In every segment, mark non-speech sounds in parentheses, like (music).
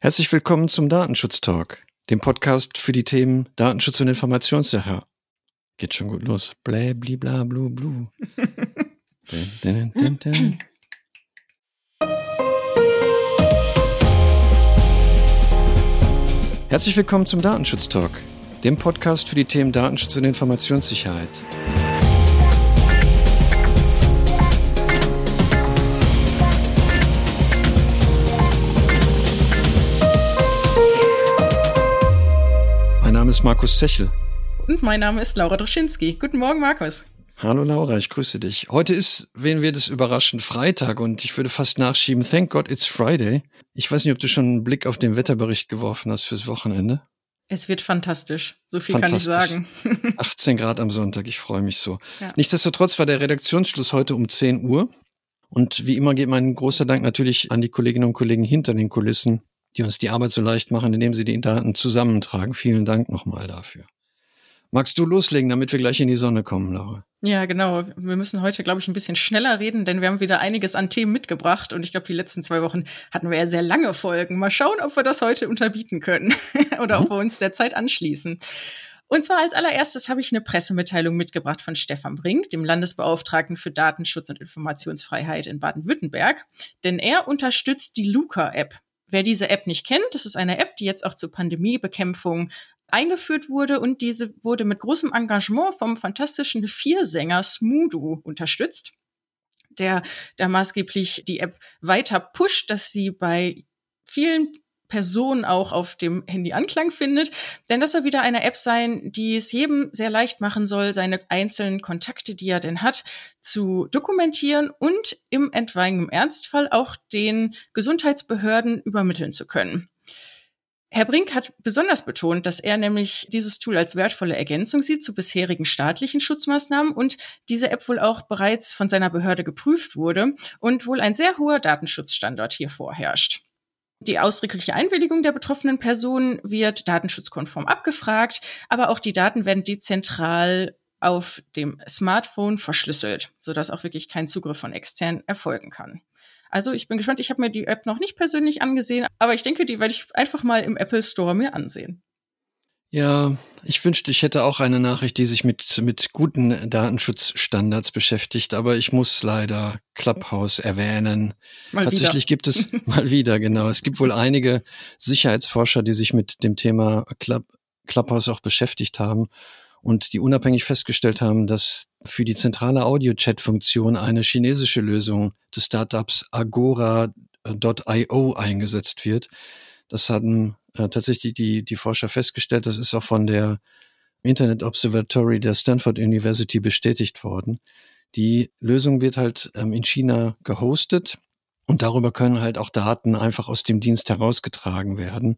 Herzlich willkommen zum Datenschutz (laughs) Talk, dem Podcast für die Themen Datenschutz und Informationssicherheit. Geht schon gut los. Blä, bli, bla, blu, blu. dun, dun, dun. Herzlich willkommen zum Datenschutz Talk, dem Podcast für die Themen Datenschutz und Informationssicherheit. Ist Markus Sechel. Und mein Name ist Laura Droschinski. Guten Morgen, Markus. Hallo Laura, ich grüße dich. Heute ist, wen wir das überraschen, Freitag und ich würde fast nachschieben, thank God it's Friday. Ich weiß nicht, ob du schon einen Blick auf den Wetterbericht geworfen hast fürs Wochenende. Es wird fantastisch. So viel kann ich sagen. (laughs) 18 Grad am Sonntag, ich freue mich so. Ja. Nichtsdestotrotz war der Redaktionsschluss heute um 10 Uhr. Und wie immer geht mein großer Dank natürlich an die Kolleginnen und Kollegen hinter den Kulissen, die uns die Arbeit so leicht machen, indem sie die Daten zusammentragen. Vielen Dank nochmal dafür. Magst du loslegen, damit wir gleich in die Sonne kommen, Laura? Ja, genau. Wir müssen heute, glaube ich, ein bisschen schneller reden, denn wir haben wieder einiges an Themen mitgebracht. Und ich glaube, die letzten zwei Wochen hatten wir ja sehr lange Folgen. Mal schauen, ob wir das heute unterbieten können (laughs) oder mhm. ob wir uns der Zeit anschließen. Und zwar als allererstes habe ich eine Pressemitteilung mitgebracht von Stefan Brink, dem Landesbeauftragten für Datenschutz und Informationsfreiheit in Baden-Württemberg. Denn er unterstützt die Luca-App. Wer diese App nicht kennt, das ist eine App, die jetzt auch zur Pandemiebekämpfung eingeführt wurde und diese wurde mit großem Engagement vom fantastischen Viersänger Smudo unterstützt, der da maßgeblich die App weiter pusht, dass sie bei vielen Personen auch auf dem Handy Anklang findet. Denn das soll wieder eine App sein, die es jedem sehr leicht machen soll, seine einzelnen Kontakte, die er denn hat, zu dokumentieren und im etwaigen Ernstfall auch den Gesundheitsbehörden übermitteln zu können. Herr Brink hat besonders betont, dass er nämlich dieses Tool als wertvolle Ergänzung sieht zu bisherigen staatlichen Schutzmaßnahmen und diese App wohl auch bereits von seiner Behörde geprüft wurde und wohl ein sehr hoher Datenschutzstandard hier vorherrscht. Die ausdrückliche Einwilligung der betroffenen Person wird datenschutzkonform abgefragt, aber auch die Daten werden dezentral auf dem Smartphone verschlüsselt, sodass auch wirklich kein Zugriff von extern erfolgen kann. Also ich bin gespannt. Ich habe mir die App noch nicht persönlich angesehen, aber ich denke, die werde ich einfach mal im Apple Store mir ansehen. Ja, ich wünschte, ich hätte auch eine Nachricht, die sich mit, mit guten Datenschutzstandards beschäftigt, aber ich muss leider Clubhouse erwähnen. Mal Tatsächlich wieder. gibt es (laughs) mal wieder, genau. Es gibt wohl einige Sicherheitsforscher, die sich mit dem Thema Club, Clubhouse auch beschäftigt haben und die unabhängig festgestellt haben, dass für die zentrale Audio-Chat-Funktion eine chinesische Lösung des Startups Agora.io eingesetzt wird. Das hatten äh, tatsächlich die, die Forscher festgestellt. Das ist auch von der Internet Observatory der Stanford University bestätigt worden. Die Lösung wird halt ähm, in China gehostet und darüber können halt auch Daten einfach aus dem Dienst herausgetragen werden.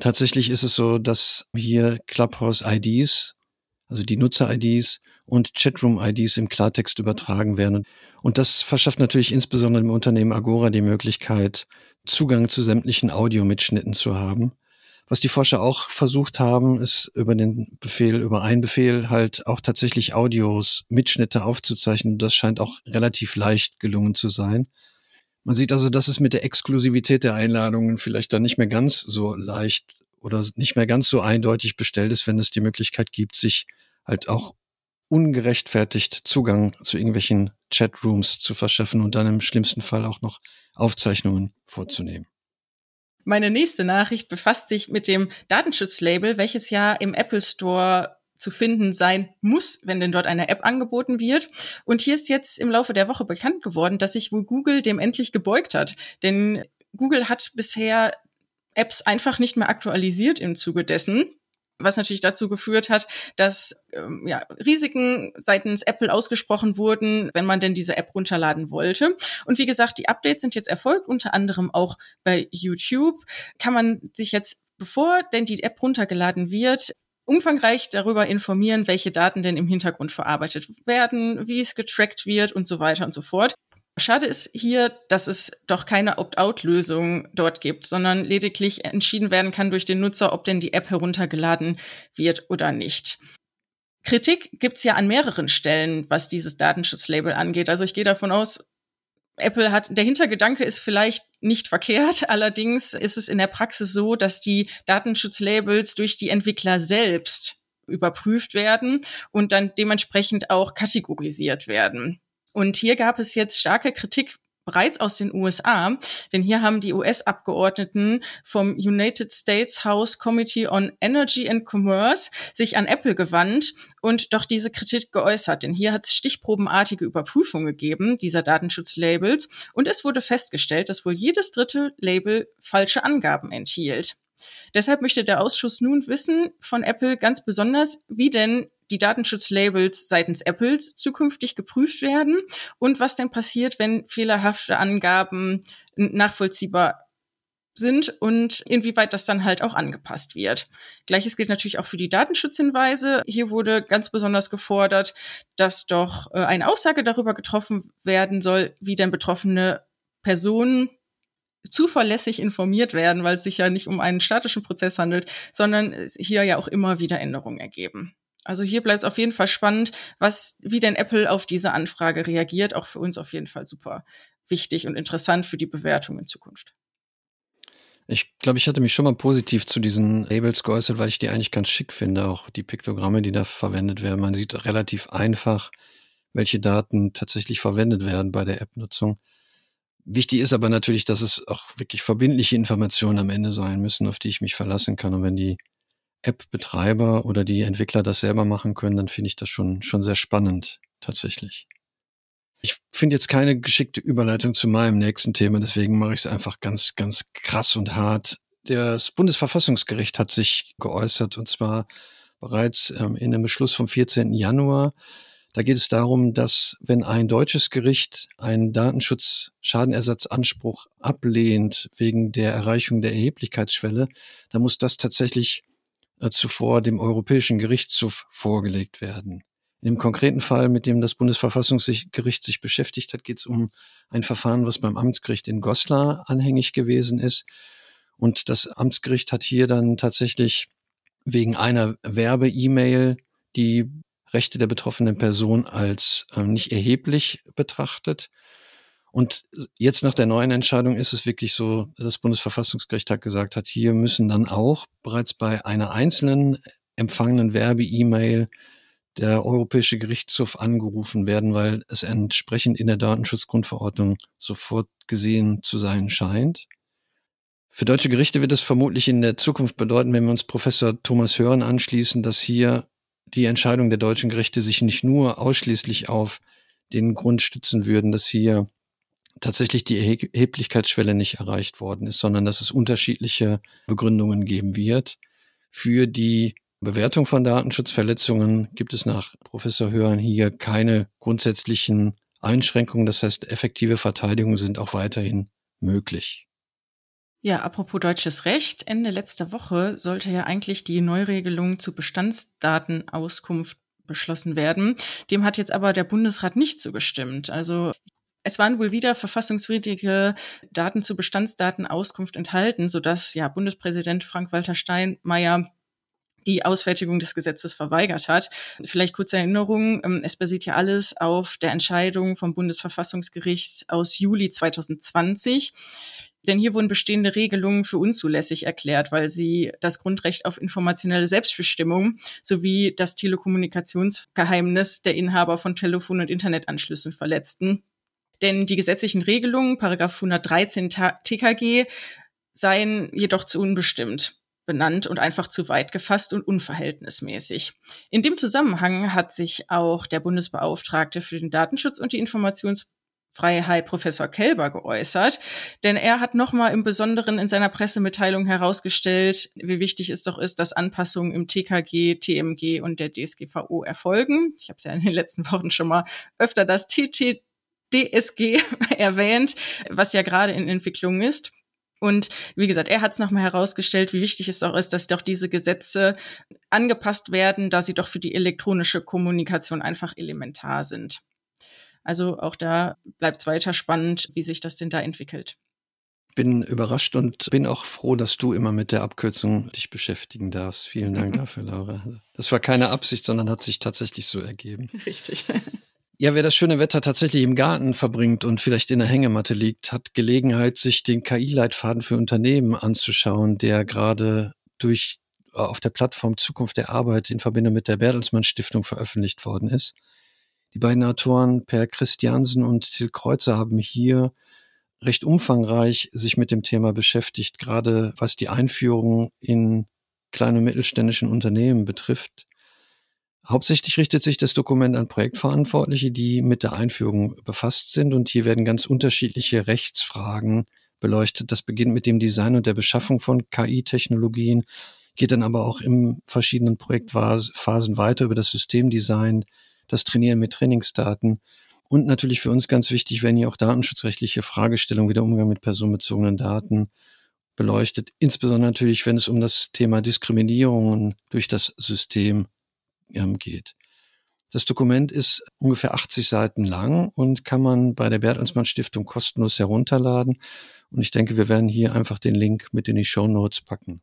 Tatsächlich ist es so, dass hier Clubhouse IDs also die Nutzer-IDs und Chatroom-IDs im Klartext übertragen werden. Und das verschafft natürlich insbesondere dem Unternehmen Agora die Möglichkeit, Zugang zu sämtlichen Audiomitschnitten zu haben. Was die Forscher auch versucht haben, ist über den Befehl, über einen Befehl halt auch tatsächlich Audios, Mitschnitte aufzuzeichnen. Das scheint auch relativ leicht gelungen zu sein. Man sieht also, dass es mit der Exklusivität der Einladungen vielleicht dann nicht mehr ganz so leicht oder nicht mehr ganz so eindeutig bestellt ist, wenn es die Möglichkeit gibt, sich halt auch ungerechtfertigt Zugang zu irgendwelchen Chatrooms zu verschaffen und dann im schlimmsten Fall auch noch Aufzeichnungen vorzunehmen. Meine nächste Nachricht befasst sich mit dem Datenschutzlabel, welches ja im Apple Store zu finden sein muss, wenn denn dort eine App angeboten wird. Und hier ist jetzt im Laufe der Woche bekannt geworden, dass sich wohl Google dem endlich gebeugt hat. Denn Google hat bisher Apps einfach nicht mehr aktualisiert im Zuge dessen was natürlich dazu geführt hat, dass ähm, ja, Risiken seitens Apple ausgesprochen wurden, wenn man denn diese App runterladen wollte. Und wie gesagt, die Updates sind jetzt erfolgt, unter anderem auch bei YouTube. Kann man sich jetzt, bevor denn die App runtergeladen wird, umfangreich darüber informieren, welche Daten denn im Hintergrund verarbeitet werden, wie es getrackt wird und so weiter und so fort. Schade ist hier, dass es doch keine Opt-out-Lösung dort gibt, sondern lediglich entschieden werden kann durch den Nutzer, ob denn die App heruntergeladen wird oder nicht. Kritik gibt's ja an mehreren Stellen, was dieses Datenschutzlabel angeht. Also ich gehe davon aus, Apple hat, der Hintergedanke ist vielleicht nicht verkehrt. (laughs) Allerdings ist es in der Praxis so, dass die Datenschutzlabels durch die Entwickler selbst überprüft werden und dann dementsprechend auch kategorisiert werden. Und hier gab es jetzt starke Kritik bereits aus den USA, denn hier haben die US-Abgeordneten vom United States House Committee on Energy and Commerce sich an Apple gewandt und doch diese Kritik geäußert, denn hier hat es stichprobenartige Überprüfungen gegeben dieser Datenschutzlabels und es wurde festgestellt, dass wohl jedes dritte Label falsche Angaben enthielt. Deshalb möchte der Ausschuss nun wissen von Apple ganz besonders, wie denn die Datenschutzlabels seitens Apples zukünftig geprüft werden und was denn passiert, wenn fehlerhafte Angaben nachvollziehbar sind und inwieweit das dann halt auch angepasst wird. Gleiches gilt natürlich auch für die Datenschutzhinweise. Hier wurde ganz besonders gefordert, dass doch äh, eine Aussage darüber getroffen werden soll, wie denn betroffene Personen zuverlässig informiert werden, weil es sich ja nicht um einen statischen Prozess handelt, sondern hier ja auch immer wieder Änderungen ergeben. Also hier bleibt es auf jeden Fall spannend, was, wie denn Apple auf diese Anfrage reagiert. Auch für uns auf jeden Fall super wichtig und interessant für die Bewertung in Zukunft. Ich glaube, ich hatte mich schon mal positiv zu diesen Labels geäußert, weil ich die eigentlich ganz schick finde, auch die Piktogramme, die da verwendet werden. Man sieht relativ einfach, welche Daten tatsächlich verwendet werden bei der App-Nutzung. Wichtig ist aber natürlich, dass es auch wirklich verbindliche Informationen am Ende sein müssen, auf die ich mich verlassen kann. Und wenn die App-Betreiber oder die Entwickler das selber machen können, dann finde ich das schon, schon sehr spannend, tatsächlich. Ich finde jetzt keine geschickte Überleitung zu meinem nächsten Thema, deswegen mache ich es einfach ganz, ganz krass und hart. Das Bundesverfassungsgericht hat sich geäußert und zwar bereits ähm, in einem Beschluss vom 14. Januar. Da geht es darum, dass wenn ein deutsches Gericht einen Datenschutz-Schadenersatzanspruch ablehnt wegen der Erreichung der Erheblichkeitsschwelle, dann muss das tatsächlich zuvor dem Europäischen Gerichtshof vorgelegt werden. In dem konkreten Fall, mit dem das Bundesverfassungsgericht sich beschäftigt hat, geht es um ein Verfahren, was beim Amtsgericht in Goslar anhängig gewesen ist. Und das Amtsgericht hat hier dann tatsächlich wegen einer Werbe-E-Mail die Rechte der betroffenen Person als äh, nicht erheblich betrachtet und jetzt nach der neuen Entscheidung ist es wirklich so, das Bundesverfassungsgericht hat gesagt hat, hier müssen dann auch bereits bei einer einzelnen empfangenen Werbe-E-Mail der Europäische Gerichtshof angerufen werden, weil es entsprechend in der Datenschutzgrundverordnung sofort gesehen zu sein scheint. Für deutsche Gerichte wird es vermutlich in der Zukunft bedeuten, wenn wir uns Professor Thomas Hören anschließen, dass hier die Entscheidung der deutschen Gerichte sich nicht nur ausschließlich auf den Grund stützen würden, dass hier tatsächlich die Erheblichkeitsschwelle nicht erreicht worden ist, sondern dass es unterschiedliche Begründungen geben wird. Für die Bewertung von Datenschutzverletzungen gibt es nach Professor Hörn hier keine grundsätzlichen Einschränkungen. Das heißt, effektive Verteidigungen sind auch weiterhin möglich. Ja, apropos deutsches Recht. Ende letzter Woche sollte ja eigentlich die Neuregelung zu Bestandsdatenauskunft beschlossen werden. Dem hat jetzt aber der Bundesrat nicht zugestimmt. Also es waren wohl wieder verfassungswidrige Daten zu Bestandsdatenauskunft enthalten, sodass ja Bundespräsident Frank-Walter Steinmeier die Ausfertigung des Gesetzes verweigert hat. Vielleicht kurze Erinnerung, ähm, es basiert ja alles auf der Entscheidung vom Bundesverfassungsgericht aus Juli 2020. Denn hier wurden bestehende Regelungen für unzulässig erklärt, weil sie das Grundrecht auf informationelle Selbstbestimmung sowie das Telekommunikationsgeheimnis der Inhaber von Telefon- und Internetanschlüssen verletzten. Denn die gesetzlichen Regelungen, Paragraph 113 TKG, seien jedoch zu unbestimmt benannt und einfach zu weit gefasst und unverhältnismäßig. In dem Zusammenhang hat sich auch der Bundesbeauftragte für den Datenschutz und die Informationsfreiheit Professor Kelber geäußert, denn er hat nochmal im Besonderen in seiner Pressemitteilung herausgestellt, wie wichtig es doch ist, dass Anpassungen im TKG, TMG und der DSGVO erfolgen. Ich habe es ja in den letzten Wochen schon mal öfter das TT DSG (laughs) erwähnt, was ja gerade in Entwicklung ist. Und wie gesagt, er hat es nochmal herausgestellt, wie wichtig es auch ist, dass doch diese Gesetze angepasst werden, da sie doch für die elektronische Kommunikation einfach elementar sind. Also auch da bleibt es weiter spannend, wie sich das denn da entwickelt. Bin überrascht und bin auch froh, dass du immer mit der Abkürzung dich beschäftigen darfst. Vielen Dank (laughs) dafür, Laura. Das war keine Absicht, sondern hat sich tatsächlich so ergeben. Richtig. (laughs) Ja, wer das schöne Wetter tatsächlich im Garten verbringt und vielleicht in der Hängematte liegt, hat Gelegenheit, sich den KI-Leitfaden für Unternehmen anzuschauen, der gerade durch äh, auf der Plattform Zukunft der Arbeit in Verbindung mit der Bertelsmann Stiftung veröffentlicht worden ist. Die beiden Autoren Per Christiansen und Till Kreuzer haben hier recht umfangreich sich mit dem Thema beschäftigt, gerade was die Einführung in kleine und mittelständischen Unternehmen betrifft. Hauptsächlich richtet sich das Dokument an Projektverantwortliche, die mit der Einführung befasst sind. Und hier werden ganz unterschiedliche Rechtsfragen beleuchtet. Das beginnt mit dem Design und der Beschaffung von KI-Technologien, geht dann aber auch in verschiedenen Projektphasen weiter über das Systemdesign, das Trainieren mit Trainingsdaten. Und natürlich für uns ganz wichtig werden hier auch datenschutzrechtliche Fragestellungen wie der Umgang mit personenbezogenen Daten beleuchtet. Insbesondere natürlich, wenn es um das Thema Diskriminierungen durch das System geht. Das Dokument ist ungefähr 80 Seiten lang und kann man bei der Bertelsmann Stiftung kostenlos herunterladen. Und ich denke, wir werden hier einfach den Link mit in die Show Notes packen.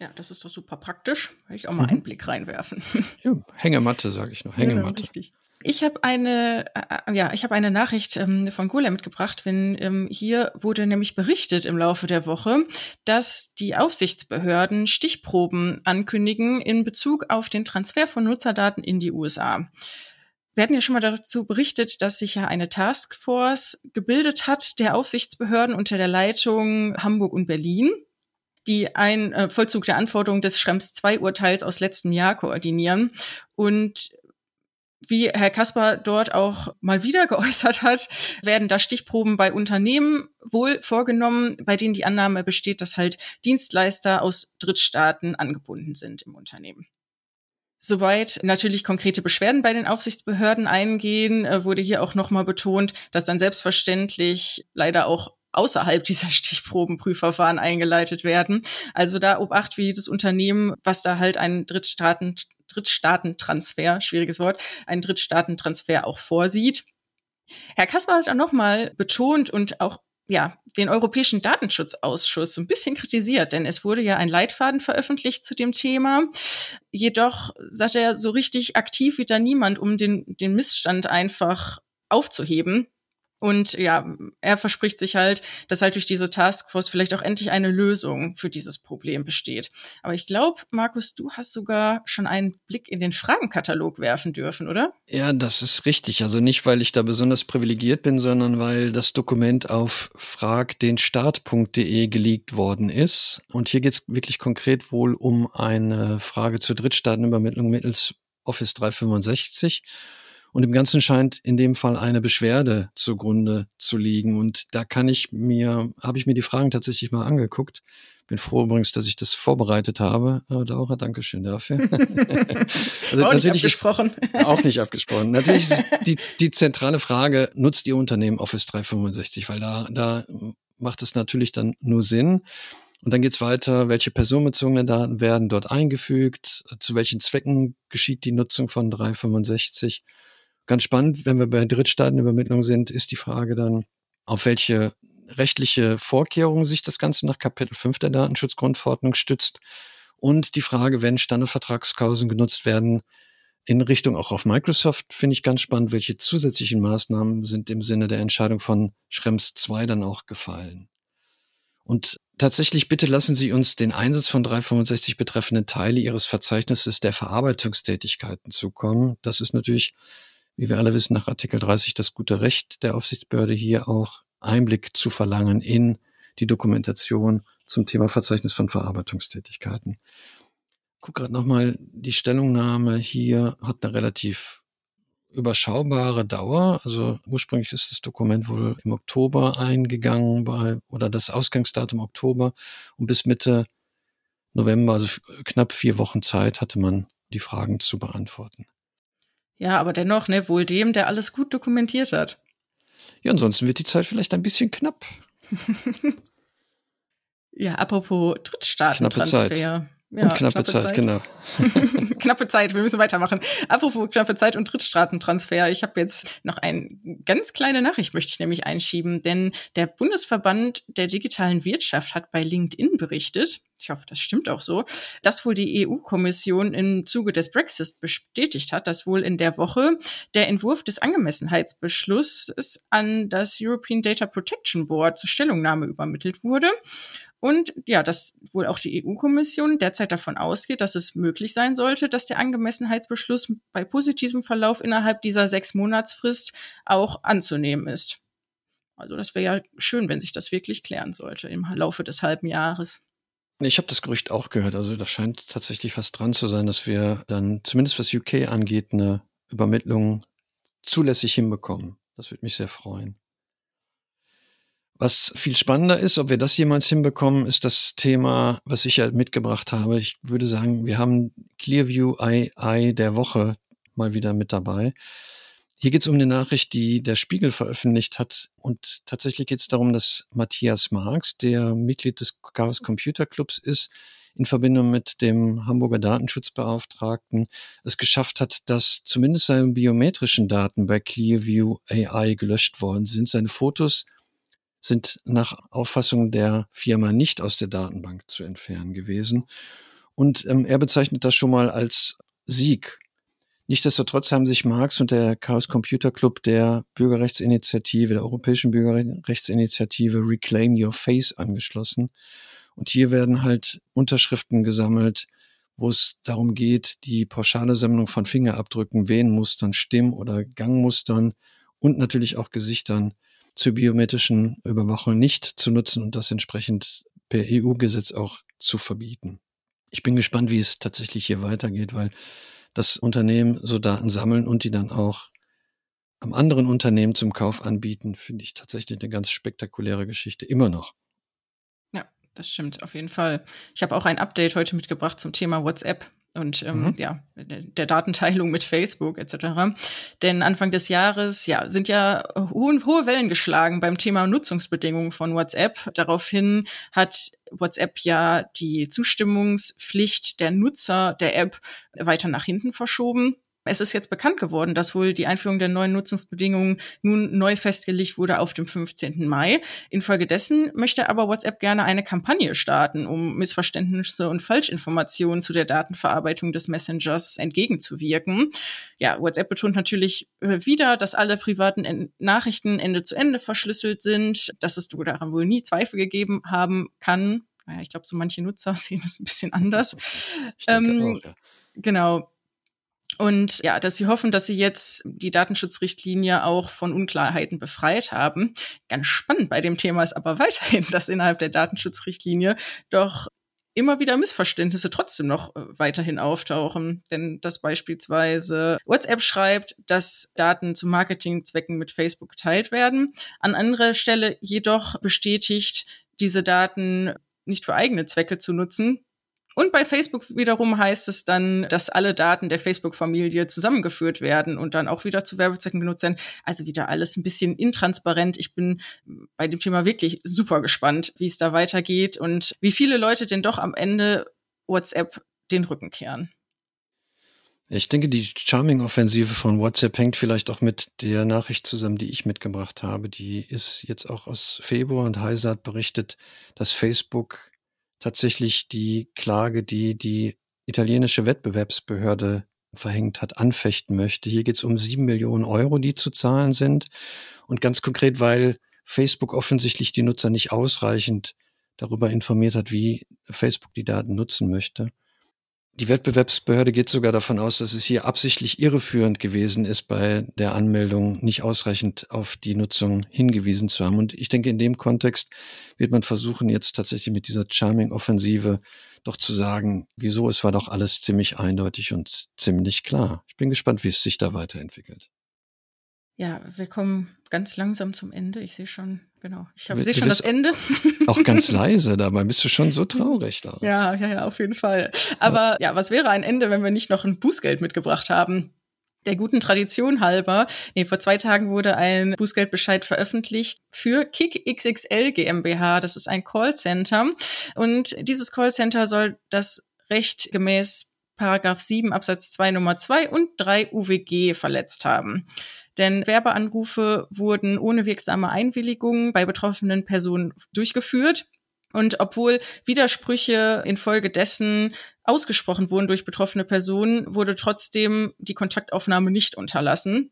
Ja, das ist doch super praktisch. Will ich auch mal mhm. einen Blick reinwerfen. Ja, Hängematte, sage ich noch. Hängematte. Genau, richtig. Ich habe eine, äh, ja, ich habe eine Nachricht ähm, von Golem mitgebracht. Wenn ähm, hier wurde nämlich berichtet im Laufe der Woche, dass die Aufsichtsbehörden Stichproben ankündigen in Bezug auf den Transfer von Nutzerdaten in die USA. Wir hatten ja schon mal dazu berichtet, dass sich ja eine Taskforce gebildet hat der Aufsichtsbehörden unter der Leitung Hamburg und Berlin die ein äh, Vollzug der Anforderungen des Schrems II Urteils aus letztem Jahr koordinieren. Und wie Herr Kasper dort auch mal wieder (laughs) geäußert hat, werden da Stichproben bei Unternehmen wohl vorgenommen, bei denen die Annahme besteht, dass halt Dienstleister aus Drittstaaten angebunden sind im Unternehmen. Soweit natürlich konkrete Beschwerden bei den Aufsichtsbehörden eingehen, äh, wurde hier auch nochmal betont, dass dann selbstverständlich leider auch außerhalb (laughs) dieser Stichprobenprüfverfahren eingeleitet werden. Also da obacht wie jedes Unternehmen, was da halt einen Drittstaaten Drittstaatentransfer, schwieriges Wort, einen Drittstaatentransfer auch vorsieht. Herr Kasper hat auch nochmal betont und auch ja, den Europäischen Datenschutzausschuss so ein bisschen kritisiert, denn es wurde ja ein Leitfaden veröffentlicht zu dem Thema. Jedoch sagt er, so richtig aktiv wird da niemand, um den, den Missstand einfach aufzuheben. Und ja, er verspricht sich halt, dass halt durch diese Taskforce vielleicht auch endlich eine Lösung für dieses Problem besteht. Aber ich glaube, Markus, du hast sogar schon einen Blick in den Fragenkatalog werfen dürfen, oder? Ja, das ist richtig. Also nicht, weil ich da besonders privilegiert bin, sondern weil das Dokument auf fragdenstart.de geleakt worden ist. Und hier geht es wirklich konkret wohl um eine Frage zur Drittstaatenübermittlung mittels Office 365. Und im Ganzen scheint in dem Fall eine Beschwerde zugrunde zu liegen. Und da kann ich mir, habe ich mir die Fragen tatsächlich mal angeguckt. Bin froh übrigens, dass ich das vorbereitet habe. Aber Laura, Dankeschön dafür. (laughs) also auch nicht abgesprochen. auch nicht abgesprochen. Natürlich ist (laughs) die, die zentrale Frage, nutzt Ihr Unternehmen Office 365? Weil da, da macht es natürlich dann nur Sinn. Und dann geht's weiter, welche personenbezogenen Daten werden dort eingefügt, zu welchen Zwecken geschieht die Nutzung von 365 Ganz spannend, wenn wir bei Drittstaatenübermittlung sind, ist die Frage dann, auf welche rechtliche Vorkehrungen sich das Ganze nach Kapitel 5 der Datenschutzgrundverordnung stützt und die Frage, wenn Standardvertragsklauseln genutzt werden, in Richtung auch auf Microsoft finde ich ganz spannend, welche zusätzlichen Maßnahmen sind im Sinne der Entscheidung von Schrems 2 dann auch gefallen. Und tatsächlich bitte lassen Sie uns den Einsatz von 365 betreffenden Teile Ihres Verzeichnisses der Verarbeitungstätigkeiten zukommen. Das ist natürlich wie wir alle wissen, nach Artikel 30 das gute Recht der Aufsichtsbehörde hier auch Einblick zu verlangen in die Dokumentation zum Thema Verzeichnis von Verarbeitungstätigkeiten. Guck gerade nochmal, die Stellungnahme hier hat eine relativ überschaubare Dauer. Also ursprünglich ist das Dokument wohl im Oktober eingegangen bei, oder das Ausgangsdatum Oktober und bis Mitte November, also knapp vier Wochen Zeit hatte man die Fragen zu beantworten. Ja, aber dennoch, ne, wohl dem, der alles gut dokumentiert hat. Ja, ansonsten wird die Zeit vielleicht ein bisschen knapp. (laughs) ja, apropos Drittstaatentransfer. Ja, und knappe, knappe Zeit, Zeit, genau. (laughs) knappe Zeit, wir müssen weitermachen. Apropos knappe Zeit und Drittstaatentransfer. Ich habe jetzt noch eine ganz kleine Nachricht, möchte ich nämlich einschieben, denn der Bundesverband der digitalen Wirtschaft hat bei LinkedIn berichtet, ich hoffe, das stimmt auch so, dass wohl die EU-Kommission im Zuge des Brexit bestätigt hat, dass wohl in der Woche der Entwurf des Angemessenheitsbeschlusses an das European Data Protection Board zur Stellungnahme übermittelt wurde. Und ja, dass wohl auch die EU-Kommission derzeit davon ausgeht, dass es möglich sein sollte, dass der Angemessenheitsbeschluss bei positivem Verlauf innerhalb dieser sechs Monatsfrist auch anzunehmen ist. Also das wäre ja schön, wenn sich das wirklich klären sollte im Laufe des halben Jahres. Ich habe das Gerücht auch gehört. Also da scheint tatsächlich was dran zu sein, dass wir dann zumindest was UK angeht eine Übermittlung zulässig hinbekommen. Das würde mich sehr freuen. Was viel spannender ist, ob wir das jemals hinbekommen, ist das Thema, was ich ja mitgebracht habe. Ich würde sagen, wir haben Clearview AI der Woche mal wieder mit dabei. Hier geht es um eine Nachricht, die der Spiegel veröffentlicht hat. Und tatsächlich geht es darum, dass Matthias Marx, der Mitglied des Chaos Computer Clubs ist, in Verbindung mit dem Hamburger Datenschutzbeauftragten es geschafft hat, dass zumindest seine biometrischen Daten bei Clearview AI gelöscht worden sind. Seine Fotos sind nach Auffassung der Firma nicht aus der Datenbank zu entfernen gewesen. Und ähm, er bezeichnet das schon mal als Sieg. Nichtsdestotrotz haben sich Marx und der Chaos Computer Club der Bürgerrechtsinitiative, der Europäischen Bürgerrechtsinitiative Reclaim Your Face angeschlossen. Und hier werden halt Unterschriften gesammelt, wo es darum geht, die pauschale Sammlung von Fingerabdrücken, Wehenmustern, Stimm- oder Gangmustern und natürlich auch Gesichtern zur biometrischen Überwachung nicht zu nutzen und das entsprechend per EU-Gesetz auch zu verbieten. Ich bin gespannt, wie es tatsächlich hier weitergeht, weil das Unternehmen so Daten sammeln und die dann auch am anderen Unternehmen zum Kauf anbieten, finde ich tatsächlich eine ganz spektakuläre Geschichte, immer noch. Ja, das stimmt, auf jeden Fall. Ich habe auch ein Update heute mitgebracht zum Thema WhatsApp und ähm, mhm. ja, der Datenteilung mit Facebook etc. Denn Anfang des Jahres ja, sind ja hohe, hohe Wellen geschlagen beim Thema Nutzungsbedingungen von WhatsApp. Daraufhin hat WhatsApp ja die Zustimmungspflicht der Nutzer der App weiter nach hinten verschoben. Es ist jetzt bekannt geworden, dass wohl die Einführung der neuen Nutzungsbedingungen nun neu festgelegt wurde auf dem 15. Mai. Infolgedessen möchte aber WhatsApp gerne eine Kampagne starten, um Missverständnisse und Falschinformationen zu der Datenverarbeitung des Messengers entgegenzuwirken. Ja, WhatsApp betont natürlich äh, wieder, dass alle privaten Nachrichten Ende zu Ende verschlüsselt sind, dass es daran wohl nie Zweifel gegeben haben kann. Naja, ich glaube, so manche Nutzer (laughs) sehen das ein bisschen anders. Ähm, auch, ja. Genau. Und ja, dass sie hoffen, dass sie jetzt die Datenschutzrichtlinie auch von Unklarheiten befreit haben. Ganz spannend bei dem Thema ist aber (laughs) weiterhin, dass innerhalb der Datenschutzrichtlinie doch immer wieder Missverständnisse trotzdem noch äh, weiterhin auftauchen. Denn dass beispielsweise WhatsApp schreibt, dass Daten zu Marketingzwecken mit Facebook geteilt werden, an anderer Stelle jedoch bestätigt, diese Daten nicht für eigene Zwecke zu nutzen, und bei Facebook wiederum heißt es dann, dass alle Daten der Facebook-Familie zusammengeführt werden und dann auch wieder zu Werbezwecken genutzt werden. Also wieder alles ein bisschen intransparent. Ich bin bei dem Thema wirklich super gespannt, wie es da weitergeht und wie viele Leute denn doch am Ende WhatsApp den Rücken kehren. Ich denke, die Charming-Offensive von WhatsApp hängt vielleicht auch mit der Nachricht zusammen, die ich mitgebracht habe. Die ist jetzt auch aus Februar und Heise hat berichtet, dass Facebook tatsächlich die Klage, die die italienische Wettbewerbsbehörde verhängt hat, anfechten möchte. Hier geht es um sieben Millionen Euro, die zu zahlen sind. Und ganz konkret, weil Facebook offensichtlich die Nutzer nicht ausreichend darüber informiert hat, wie Facebook die Daten nutzen möchte. Die Wettbewerbsbehörde geht sogar davon aus, dass es hier absichtlich irreführend gewesen ist, bei der Anmeldung nicht ausreichend auf die Nutzung hingewiesen zu haben. Und ich denke, in dem Kontext wird man versuchen, jetzt tatsächlich mit dieser Charming-Offensive doch zu sagen, wieso, es war doch alles ziemlich eindeutig und ziemlich klar. Ich bin gespannt, wie es sich da weiterentwickelt. Ja, wir kommen ganz langsam zum Ende. Ich sehe schon, genau. Ich sehe schon das Ende. (laughs) Auch ganz (laughs) leise dabei. Bist du schon so traurig da? Ja, ja, ja, auf jeden Fall. Aber ja. ja, was wäre ein Ende, wenn wir nicht noch ein Bußgeld mitgebracht haben? Der guten Tradition halber, nee, vor zwei Tagen wurde ein Bußgeldbescheid veröffentlicht für Kick XXL GmbH. Das ist ein Callcenter. Und dieses Callcenter soll das Recht gemäß Paragraph 7 Absatz 2 Nummer 2 und 3 UWG verletzt haben. Denn Werbeanrufe wurden ohne wirksame Einwilligung bei betroffenen Personen durchgeführt. Und obwohl Widersprüche infolgedessen ausgesprochen wurden durch betroffene Personen, wurde trotzdem die Kontaktaufnahme nicht unterlassen.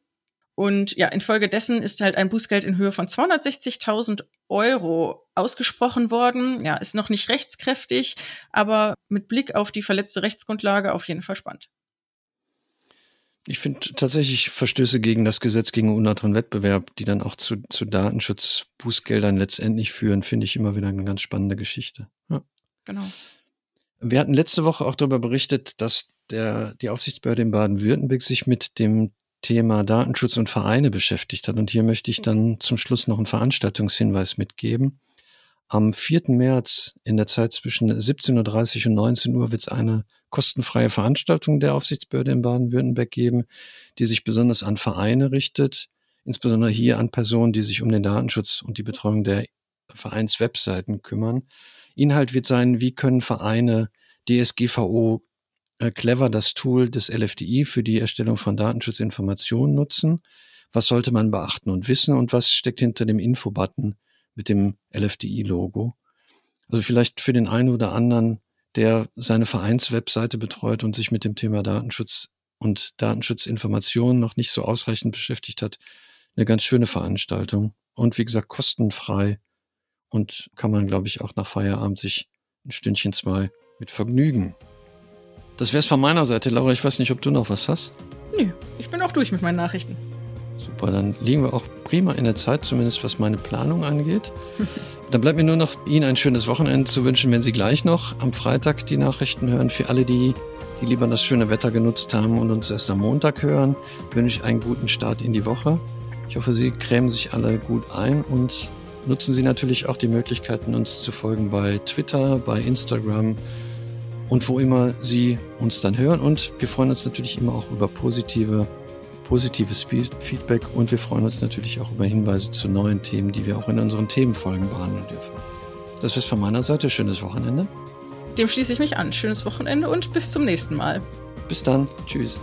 Und ja, infolgedessen ist halt ein Bußgeld in Höhe von 260.000 Euro ausgesprochen worden. Ja, ist noch nicht rechtskräftig, aber mit Blick auf die verletzte Rechtsgrundlage auf jeden Fall spannend. Ich finde tatsächlich Verstöße gegen das Gesetz gegen unnateren Wettbewerb, die dann auch zu, zu Datenschutzbußgeldern letztendlich führen, finde ich immer wieder eine ganz spannende Geschichte. Ja. Genau. Wir hatten letzte Woche auch darüber berichtet, dass der, die Aufsichtsbehörde in Baden-Württemberg sich mit dem Thema Datenschutz und Vereine beschäftigt hat. Und hier möchte ich dann zum Schluss noch einen Veranstaltungshinweis mitgeben. Am 4. März in der Zeit zwischen 17.30 Uhr und 19 Uhr wird es eine kostenfreie Veranstaltung der Aufsichtsbehörde in Baden-Württemberg geben, die sich besonders an Vereine richtet, insbesondere hier an Personen, die sich um den Datenschutz und die Betreuung der Vereinswebseiten kümmern. Inhalt wird sein, wie können Vereine DSGVO clever das Tool des LFDI für die Erstellung von Datenschutzinformationen nutzen. Was sollte man beachten und wissen und was steckt hinter dem Info-Button mit dem LFDI-Logo? Also vielleicht für den einen oder anderen, der seine Vereinswebseite betreut und sich mit dem Thema Datenschutz und Datenschutzinformationen noch nicht so ausreichend beschäftigt hat, eine ganz schöne Veranstaltung. Und wie gesagt, kostenfrei und kann man, glaube ich, auch nach Feierabend sich ein Stündchen zwei mit Vergnügen das wär's von meiner Seite. Laura, ich weiß nicht, ob du noch was hast. Nö, ich bin auch durch mit meinen Nachrichten. Super, dann liegen wir auch prima in der Zeit, zumindest was meine Planung angeht. (laughs) dann bleibt mir nur noch Ihnen ein schönes Wochenende zu wünschen, wenn Sie gleich noch am Freitag die Nachrichten hören. Für alle, die, die lieber das schöne Wetter genutzt haben und uns erst am Montag hören, wünsche ich einen guten Start in die Woche. Ich hoffe, Sie cremen sich alle gut ein und nutzen Sie natürlich auch die Möglichkeiten, uns zu folgen bei Twitter, bei Instagram und wo immer Sie uns dann hören. Und wir freuen uns natürlich immer auch über positive, positives Feedback und wir freuen uns natürlich auch über Hinweise zu neuen Themen, die wir auch in unseren Themenfolgen behandeln dürfen. Das ist von meiner Seite. Schönes Wochenende. Dem schließe ich mich an. Schönes Wochenende und bis zum nächsten Mal. Bis dann. Tschüss.